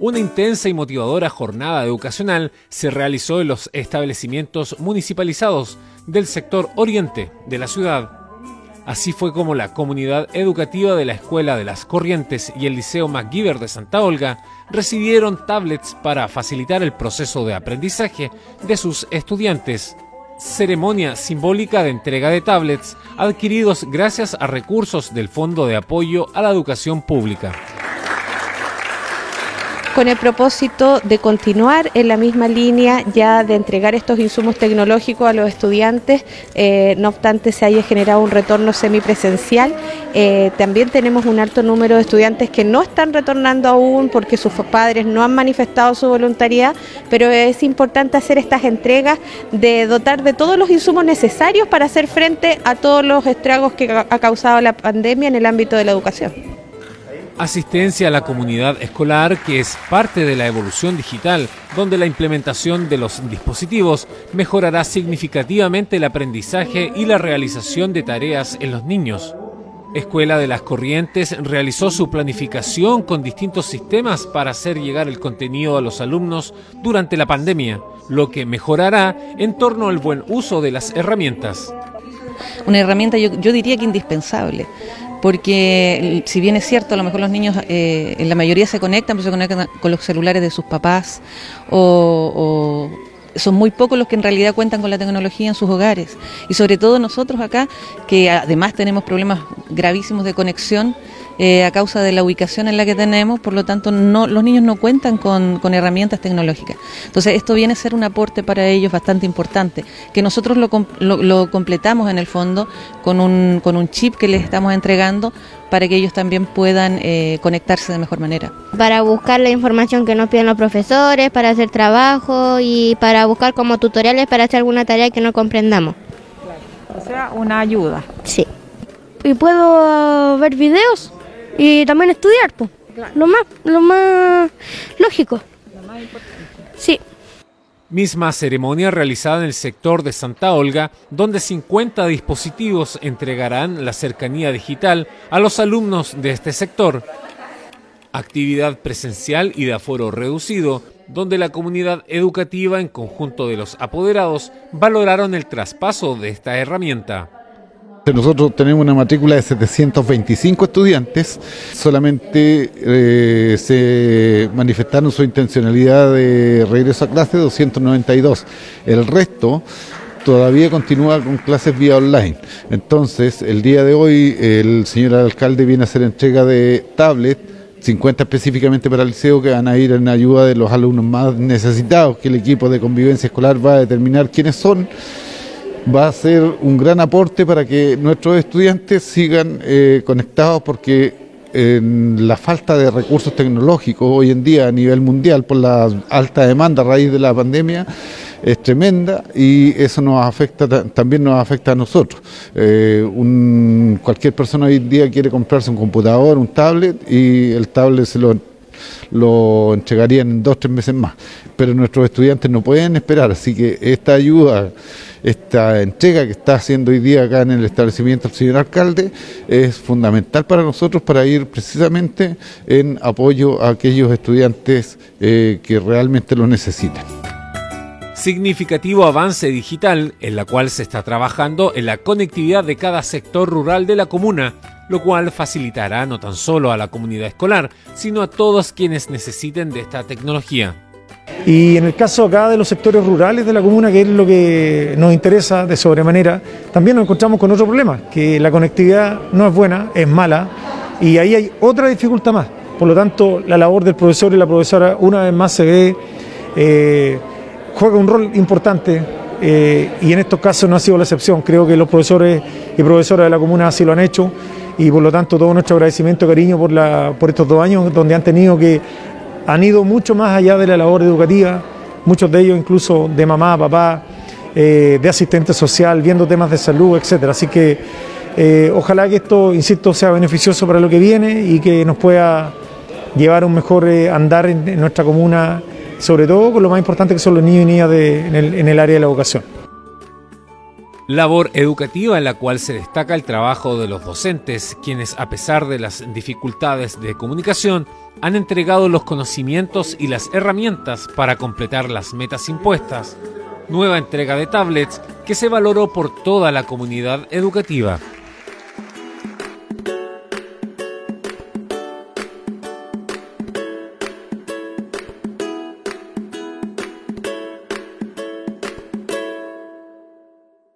Una intensa y motivadora jornada educacional se realizó en los establecimientos municipalizados del sector oriente de la ciudad. Así fue como la comunidad educativa de la Escuela de las Corrientes y el Liceo MacGyver de Santa Olga recibieron tablets para facilitar el proceso de aprendizaje de sus estudiantes. Ceremonia simbólica de entrega de tablets adquiridos gracias a recursos del Fondo de Apoyo a la Educación Pública con el propósito de continuar en la misma línea ya de entregar estos insumos tecnológicos a los estudiantes, eh, no obstante se haya generado un retorno semipresencial. Eh, también tenemos un alto número de estudiantes que no están retornando aún porque sus padres no han manifestado su voluntariedad, pero es importante hacer estas entregas de dotar de todos los insumos necesarios para hacer frente a todos los estragos que ha causado la pandemia en el ámbito de la educación asistencia a la comunidad escolar, que es parte de la evolución digital, donde la implementación de los dispositivos mejorará significativamente el aprendizaje y la realización de tareas en los niños. Escuela de las Corrientes realizó su planificación con distintos sistemas para hacer llegar el contenido a los alumnos durante la pandemia, lo que mejorará en torno al buen uso de las herramientas. Una herramienta yo, yo diría que indispensable porque si bien es cierto, a lo mejor los niños eh, en la mayoría se conectan, pero se conectan con los celulares de sus papás o, son muy pocos los que en realidad cuentan con la tecnología en sus hogares. Y sobre todo nosotros acá, que además tenemos problemas gravísimos de conexión, eh, a causa de la ubicación en la que tenemos, por lo tanto no, los niños no cuentan con, herramientas tecnológicas. Entonces esto viene a ser un aporte para ellos bastante importante, que nosotros lo, lo, completamos en el fondo con un, con un chip que les estamos entregando para que ellos también puedan eh, conectarse de mejor manera. Para buscar la información que nos piden los profesores, para hacer trabajo y para buscar como tutoriales para hacer alguna tarea que no comprendamos. O sea, una ayuda. Sí. ¿Y puedo ver videos? Y también estudiar, pues. Lo más, lo más lógico. Lo más importante. Sí. Misma ceremonia realizada en el sector de Santa Olga, donde 50 dispositivos entregarán la cercanía digital a los alumnos de este sector. Actividad presencial y de aforo reducido, donde la comunidad educativa en conjunto de los apoderados valoraron el traspaso de esta herramienta. Nosotros tenemos una matrícula de 725 estudiantes, solamente eh, se manifestaron su intencionalidad de regreso a clase 292. El resto todavía continúa con clases vía online. Entonces, el día de hoy el señor alcalde viene a hacer entrega de tablet 50 específicamente para el liceo que van a ir en ayuda de los alumnos más necesitados, que el equipo de convivencia escolar va a determinar quiénes son va a ser un gran aporte para que nuestros estudiantes sigan eh, conectados porque la falta de recursos tecnológicos hoy en día a nivel mundial por la alta demanda a raíz de la pandemia es tremenda y eso nos afecta también nos afecta a nosotros. Eh, cualquier persona hoy en día quiere comprarse un computador, un tablet y el tablet se lo lo entregarían en dos o tres meses más. Pero nuestros estudiantes no pueden esperar, así que esta ayuda, esta entrega que está haciendo hoy día acá en el establecimiento el señor alcalde es fundamental para nosotros para ir precisamente en apoyo a aquellos estudiantes eh, que realmente lo necesitan significativo avance digital en la cual se está trabajando en la conectividad de cada sector rural de la comuna lo cual facilitará no tan solo a la comunidad escolar, sino a todos quienes necesiten de esta tecnología. Y en el caso acá de los sectores rurales de la comuna, que es lo que nos interesa de sobremanera, también nos encontramos con otro problema, que la conectividad no es buena, es mala, y ahí hay otra dificultad más. Por lo tanto, la labor del profesor y la profesora una vez más se ve, eh, juega un rol importante eh, y en estos casos no ha sido la excepción. Creo que los profesores y profesoras de la comuna así lo han hecho y por lo tanto todo nuestro agradecimiento, cariño por, la, por estos dos años donde han tenido que, han ido mucho más allá de la labor educativa, muchos de ellos incluso de mamá, papá, eh, de asistente social, viendo temas de salud, etcétera. Así que eh, ojalá que esto, insisto, sea beneficioso para lo que viene y que nos pueda llevar un mejor eh, andar en, nuestra comuna, sobre todo con lo más importante que son los niños y niñas en el área de la educación labor educativa en la cual se destaca el trabajo de los docentes, quienes a pesar de las dificultades de comunicación, han entregado los conocimientos y las herramientas para completar las metas impuestas. Nueva entrega de tablets que se valoró por toda la comunidad educativa.